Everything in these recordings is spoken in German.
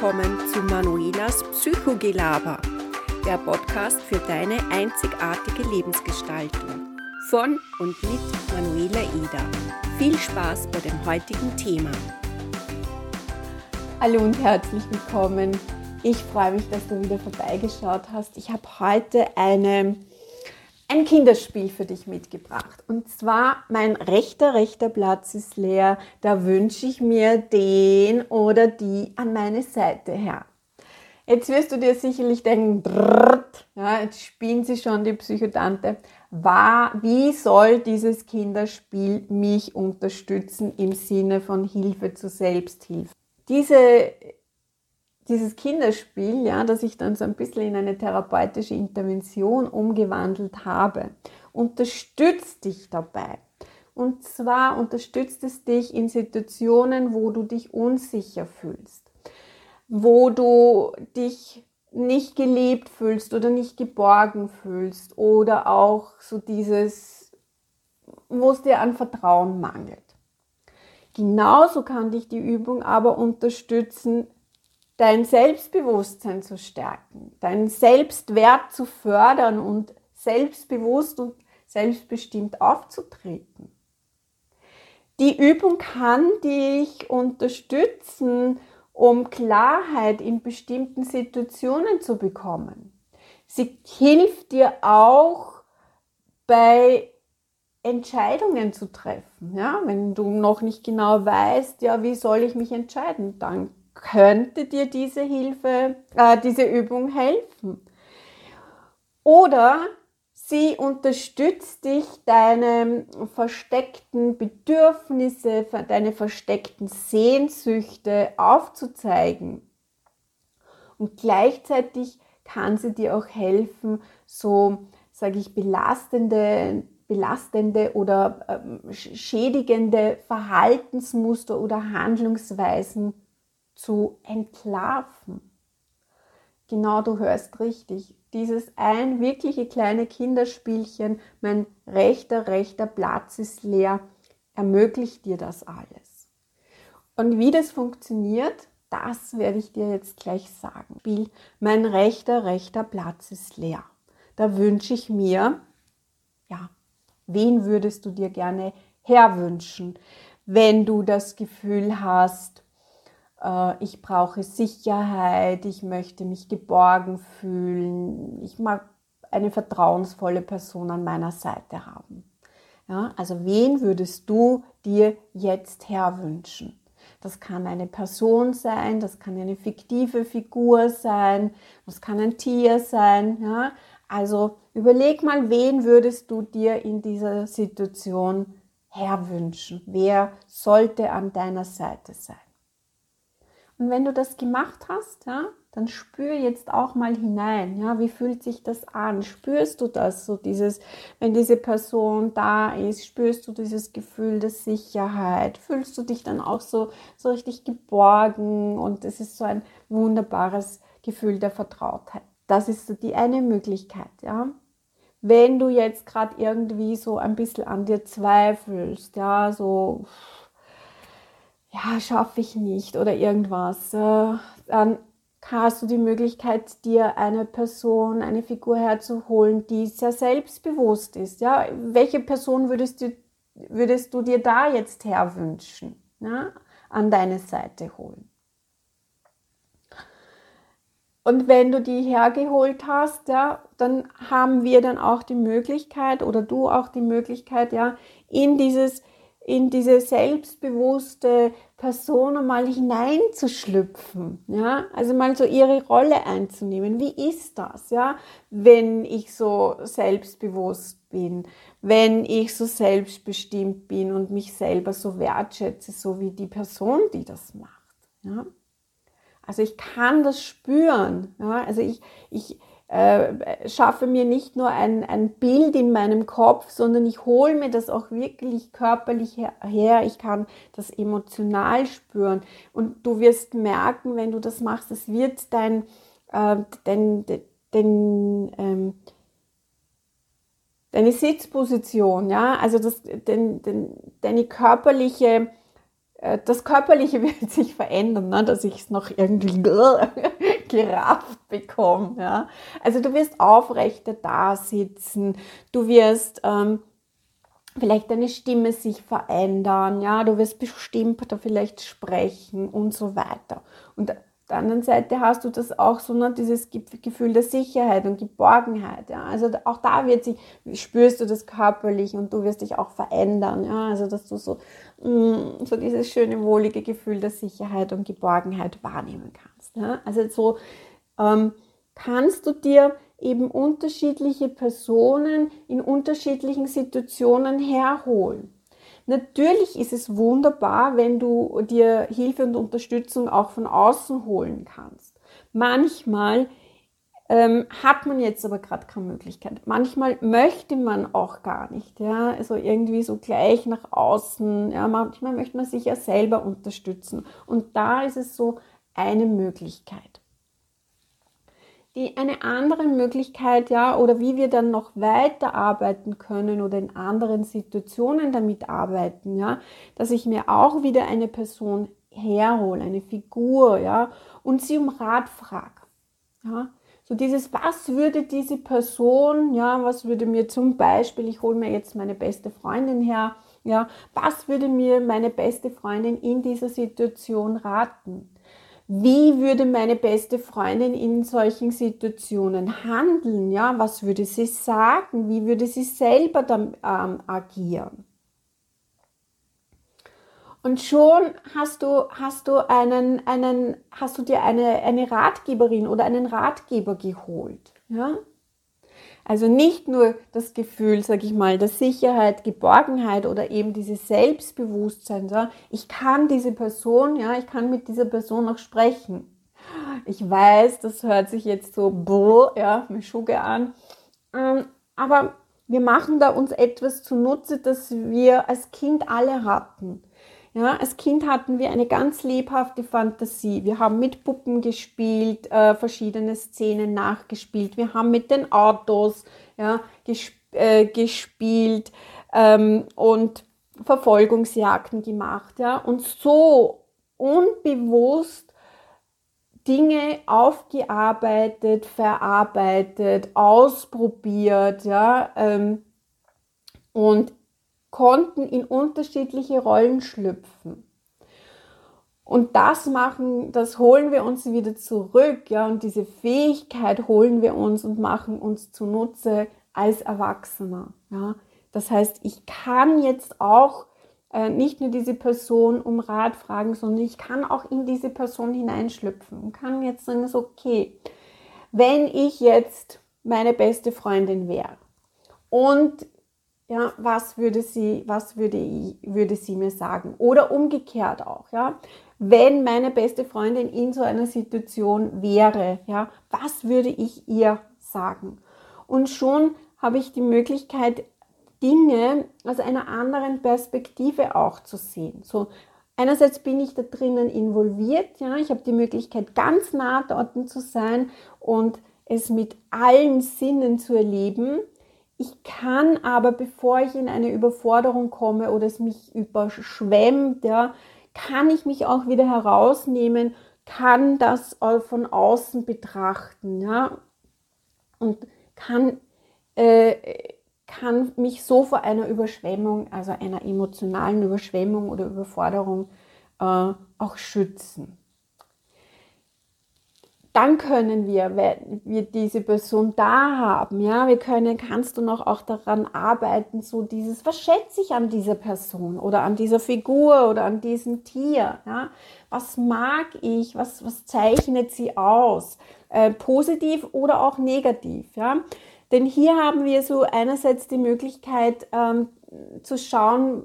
willkommen zu Manuelas Psychogelaber, der Podcast für deine einzigartige Lebensgestaltung. Von und mit Manuela Eder. Viel Spaß bei dem heutigen Thema. Hallo und herzlich willkommen. Ich freue mich, dass du wieder vorbeigeschaut hast. Ich habe heute eine ein Kinderspiel für dich mitgebracht. Und zwar, mein rechter, rechter Platz ist leer. Da wünsche ich mir den oder die an meine Seite her. Jetzt wirst du dir sicherlich denken, drrrt, ja, jetzt spielen sie schon die Psychodante. War, wie soll dieses Kinderspiel mich unterstützen im Sinne von Hilfe zur Selbsthilfe? Diese dieses Kinderspiel, ja, das ich dann so ein bisschen in eine therapeutische Intervention umgewandelt habe, unterstützt dich dabei. Und zwar unterstützt es dich in Situationen, wo du dich unsicher fühlst, wo du dich nicht geliebt fühlst oder nicht geborgen fühlst oder auch so dieses, wo es dir an Vertrauen mangelt. Genauso kann dich die Übung aber unterstützen, dein Selbstbewusstsein zu stärken, deinen Selbstwert zu fördern und selbstbewusst und selbstbestimmt aufzutreten. Die Übung kann dich unterstützen, um Klarheit in bestimmten Situationen zu bekommen. Sie hilft dir auch bei Entscheidungen zu treffen. Ja, wenn du noch nicht genau weißt, ja, wie soll ich mich entscheiden, dann könnte dir diese Hilfe, äh, diese Übung helfen. Oder sie unterstützt dich, deine versteckten Bedürfnisse, deine versteckten Sehnsüchte aufzuzeigen. Und gleichzeitig kann sie dir auch helfen, so, sage ich, belastende, belastende oder ähm, schädigende Verhaltensmuster oder Handlungsweisen zu entlarven. Genau, du hörst richtig. Dieses ein wirkliche kleine Kinderspielchen, mein rechter, rechter Platz ist leer, ermöglicht dir das alles. Und wie das funktioniert, das werde ich dir jetzt gleich sagen. Spiel, mein rechter, rechter Platz ist leer. Da wünsche ich mir, ja, wen würdest du dir gerne herwünschen, wenn du das Gefühl hast, ich brauche Sicherheit, ich möchte mich geborgen fühlen, ich mag eine vertrauensvolle Person an meiner Seite haben. Ja, also wen würdest du dir jetzt herwünschen? Das kann eine Person sein, das kann eine fiktive Figur sein, das kann ein Tier sein. Ja? Also überleg mal, wen würdest du dir in dieser Situation herwünschen? Wer sollte an deiner Seite sein? Und wenn du das gemacht hast, ja, dann spür jetzt auch mal hinein, ja, wie fühlt sich das an? Spürst du das, so dieses, wenn diese Person da ist, spürst du dieses Gefühl der Sicherheit? Fühlst du dich dann auch so, so richtig geborgen und es ist so ein wunderbares Gefühl der Vertrautheit. Das ist so die eine Möglichkeit, ja. Wenn du jetzt gerade irgendwie so ein bisschen an dir zweifelst, ja, so, ja, schaffe ich nicht oder irgendwas, dann hast du die Möglichkeit, dir eine Person, eine Figur herzuholen, die sehr selbstbewusst ist. Ja? Welche Person würdest du, würdest du dir da jetzt herwünschen, ja? an deine Seite holen? Und wenn du die hergeholt hast, ja, dann haben wir dann auch die Möglichkeit oder du auch die Möglichkeit, ja, in dieses in diese selbstbewusste Person mal hineinzuschlüpfen, ja, also mal so ihre Rolle einzunehmen. Wie ist das, ja, wenn ich so selbstbewusst bin, wenn ich so selbstbestimmt bin und mich selber so wertschätze, so wie die Person, die das macht, ja. Also ich kann das spüren, ja, also ich, ich, äh, schaffe mir nicht nur ein, ein Bild in meinem Kopf, sondern ich hole mir das auch wirklich körperlich her. Ich kann das emotional spüren. Und du wirst merken, wenn du das machst, es wird dein, äh, dein, dein, ähm, deine Sitzposition, ja, also das, den, den, deine körperliche das Körperliche wird sich verändern, ne? dass ich es noch irgendwie gerafft bekomme. Ja? Also du wirst aufrechter da sitzen, du wirst ähm, vielleicht deine Stimme sich verändern, ja, du wirst bestimmter vielleicht sprechen und so weiter. Und der anderen Seite hast du das auch so, ne, dieses Gefühl der Sicherheit und Geborgenheit. Ja. Also auch da wird sich, spürst du das körperlich und du wirst dich auch verändern. Ja. Also dass du so, so dieses schöne, wohlige Gefühl der Sicherheit und Geborgenheit wahrnehmen kannst. Ja. Also so ähm, kannst du dir eben unterschiedliche Personen in unterschiedlichen Situationen herholen. Natürlich ist es wunderbar, wenn du dir Hilfe und Unterstützung auch von außen holen kannst. Manchmal ähm, hat man jetzt aber gerade keine Möglichkeit. Manchmal möchte man auch gar nicht, ja, also irgendwie so gleich nach außen. Ja, manchmal möchte man sich ja selber unterstützen. Und da ist es so eine Möglichkeit die eine andere Möglichkeit, ja, oder wie wir dann noch weiter arbeiten können oder in anderen Situationen damit arbeiten, ja, dass ich mir auch wieder eine Person herhole, eine Figur, ja, und sie um Rat frage, ja. So dieses, was würde diese Person, ja, was würde mir zum Beispiel, ich hole mir jetzt meine beste Freundin her, ja, was würde mir meine beste Freundin in dieser Situation raten? wie würde meine beste Freundin in solchen Situationen handeln? Ja, was würde sie sagen? Wie würde sie selber dann ähm, agieren? Und schon hast du, hast du einen, einen, hast du dir eine, eine Ratgeberin oder einen Ratgeber geholt. Ja? Also nicht nur das Gefühl, sage ich mal, der Sicherheit, Geborgenheit oder eben dieses Selbstbewusstsein, ja, ich kann diese Person, ja, ich kann mit dieser Person auch sprechen. Ich weiß, das hört sich jetzt so, boah, ja, mir Schuge an, ähm, aber wir machen da uns etwas zunutze, das wir als Kind alle hatten. Ja, als Kind hatten wir eine ganz lebhafte Fantasie. Wir haben mit Puppen gespielt, äh, verschiedene Szenen nachgespielt. Wir haben mit den Autos ja, gesp äh, gespielt ähm, und Verfolgungsjagden gemacht. Ja, und so unbewusst Dinge aufgearbeitet, verarbeitet, ausprobiert, ja, ähm, und konnten in unterschiedliche Rollen schlüpfen. Und das machen, das holen wir uns wieder zurück, ja, und diese Fähigkeit holen wir uns und machen uns zunutze als Erwachsener, ja. Das heißt, ich kann jetzt auch äh, nicht nur diese Person um Rat fragen, sondern ich kann auch in diese Person hineinschlüpfen und kann jetzt sagen, so, okay, wenn ich jetzt meine beste Freundin wäre und ja, was würde sie, was würde, ich, würde sie mir sagen? Oder umgekehrt auch, ja. Wenn meine beste Freundin in so einer Situation wäre, ja, was würde ich ihr sagen? Und schon habe ich die Möglichkeit, Dinge aus einer anderen Perspektive auch zu sehen. So, einerseits bin ich da drinnen involviert, ja, ich habe die Möglichkeit, ganz nah dort zu sein und es mit allen Sinnen zu erleben ich kann aber, bevor ich in eine Überforderung komme oder es mich überschwemmt, ja, kann ich mich auch wieder herausnehmen, kann das von außen betrachten, ja, und kann, äh, kann mich so vor einer Überschwemmung, also einer emotionalen Überschwemmung oder Überforderung äh, auch schützen dann können wir, wenn wir diese Person da haben, ja, wir können, kannst du noch auch daran arbeiten, so dieses, was schätze ich an dieser Person oder an dieser Figur oder an diesem Tier, ja, was mag ich, was, was zeichnet sie aus, äh, positiv oder auch negativ, ja, denn hier haben wir so einerseits die Möglichkeit ähm, zu schauen,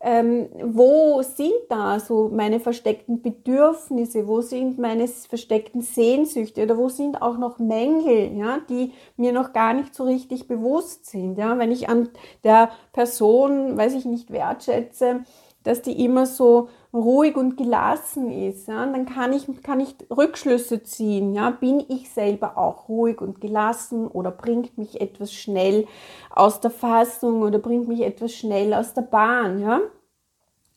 ähm, wo sind da so meine versteckten Bedürfnisse, wo sind meine versteckten Sehnsüchte? Oder wo sind auch noch Mängel, ja, die mir noch gar nicht so richtig bewusst sind, ja, wenn ich an der Person, weiß ich nicht, wertschätze, dass die immer so ruhig und gelassen ist, ja, dann kann ich, kann ich Rückschlüsse ziehen. Ja, bin ich selber auch ruhig und gelassen oder bringt mich etwas schnell aus der Fassung oder bringt mich etwas schnell aus der Bahn. Ja?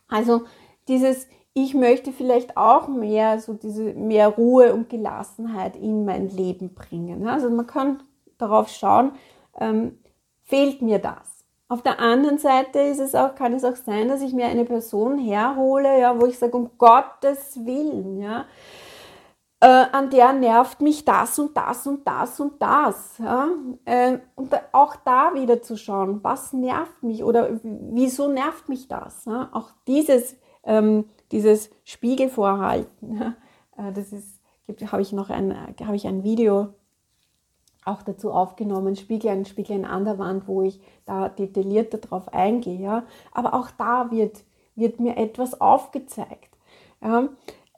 Also dieses ich möchte vielleicht auch mehr so diese mehr Ruhe und Gelassenheit in mein Leben bringen. Also man kann darauf schauen, ähm, fehlt mir das? Auf der anderen Seite ist es auch, kann es auch sein, dass ich mir eine Person herhole, ja, wo ich sage, um Gottes Willen, ja, äh, an der nervt mich das und das und das und das. Ja? Äh, und auch da wieder zu schauen, was nervt mich oder wieso nervt mich das? Ja? Auch dieses, ähm, dieses Spiegelvorhalten, ja? äh, das ist, habe ich noch ein, habe ich ein Video auch dazu aufgenommen, Spiegel ein Spiegel an der Wand, wo ich da detaillierter drauf eingehe. Ja? Aber auch da wird, wird mir etwas aufgezeigt. Ja?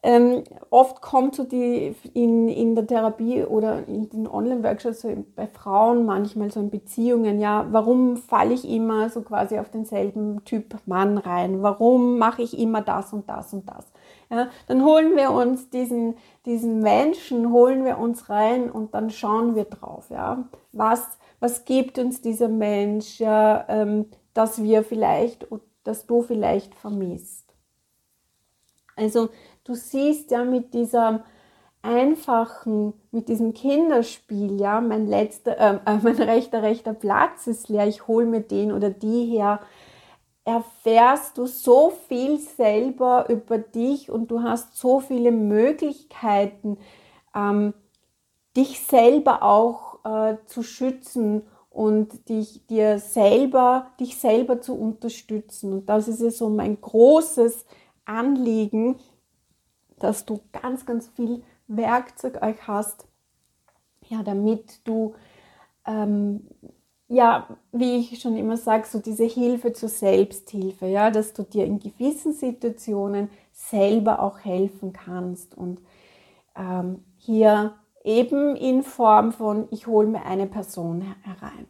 Ähm, oft kommt so die in, in der Therapie oder in den Online-Workshops so bei Frauen manchmal so in Beziehungen, ja, warum falle ich immer so quasi auf denselben Typ Mann rein? Warum mache ich immer das und das und das? Ja, dann holen wir uns diesen, diesen Menschen, holen wir uns rein und dann schauen wir drauf, ja. Was, was gibt uns dieser Mensch, ja, ähm, dass wir vielleicht, dass du vielleicht vermisst? Also, du siehst ja mit dieser einfachen, mit diesem Kinderspiel, ja, mein letzter, äh, mein rechter, rechter Platz ist leer, ich hole mir den oder die her, erfährst du so viel selber über dich und du hast so viele Möglichkeiten, ähm, dich selber auch äh, zu schützen und dich, dir selber, dich selber zu unterstützen. Und das ist ja so mein großes Anliegen, dass du ganz, ganz viel Werkzeug euch hast, ja, damit du, ähm, ja, wie ich schon immer sage, so diese Hilfe zur Selbsthilfe, ja, dass du dir in gewissen Situationen selber auch helfen kannst und ähm, hier eben in Form von, ich hole mir eine Person herein.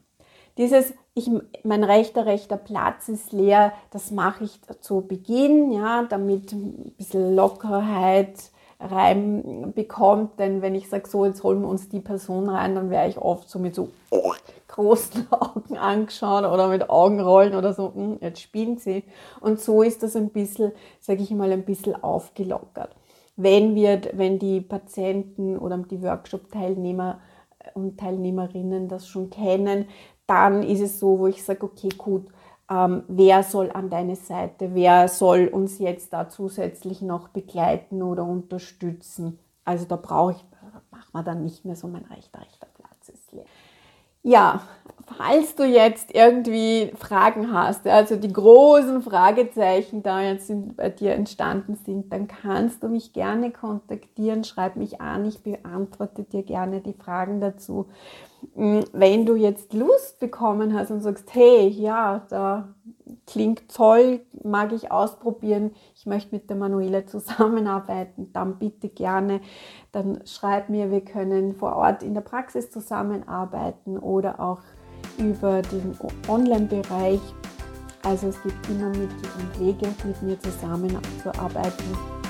Dieses, ich, mein rechter, rechter Platz ist leer, das mache ich zu Beginn, ja, damit ein bisschen Lockerheit reinbekommt. Denn wenn ich sage, so, jetzt holen wir uns die Person rein, dann wäre ich oft so mit so oh, großen Augen angeschaut oder mit Augenrollen oder so, hm, jetzt spielen sie. Und so ist das ein bisschen, sage ich mal, ein bisschen aufgelockert. Wenn wir, wenn die Patienten oder die Workshop-Teilnehmer und Teilnehmerinnen das schon kennen, dann ist es so, wo ich sage, okay, gut, ähm, wer soll an deine Seite, wer soll uns jetzt da zusätzlich noch begleiten oder unterstützen. Also da brauche ich, macht man dann nicht mehr so mein rechter, rechter Platz ist leer. Ja, falls du jetzt irgendwie Fragen hast, also die großen Fragezeichen da jetzt bei dir entstanden sind, dann kannst du mich gerne kontaktieren, schreib mich an, ich beantworte dir gerne die Fragen dazu. Hm, wenn du jetzt Lust bekommen hast und sagst, hey, ja, da klingt toll, mag ich ausprobieren, ich möchte mit der Manuela zusammenarbeiten, dann bitte gerne, dann schreib mir, wir können vor Ort in der Praxis zusammenarbeiten oder auch über den Online-Bereich. Also es gibt immer Mittel und Wege, mit mir zusammenzuarbeiten.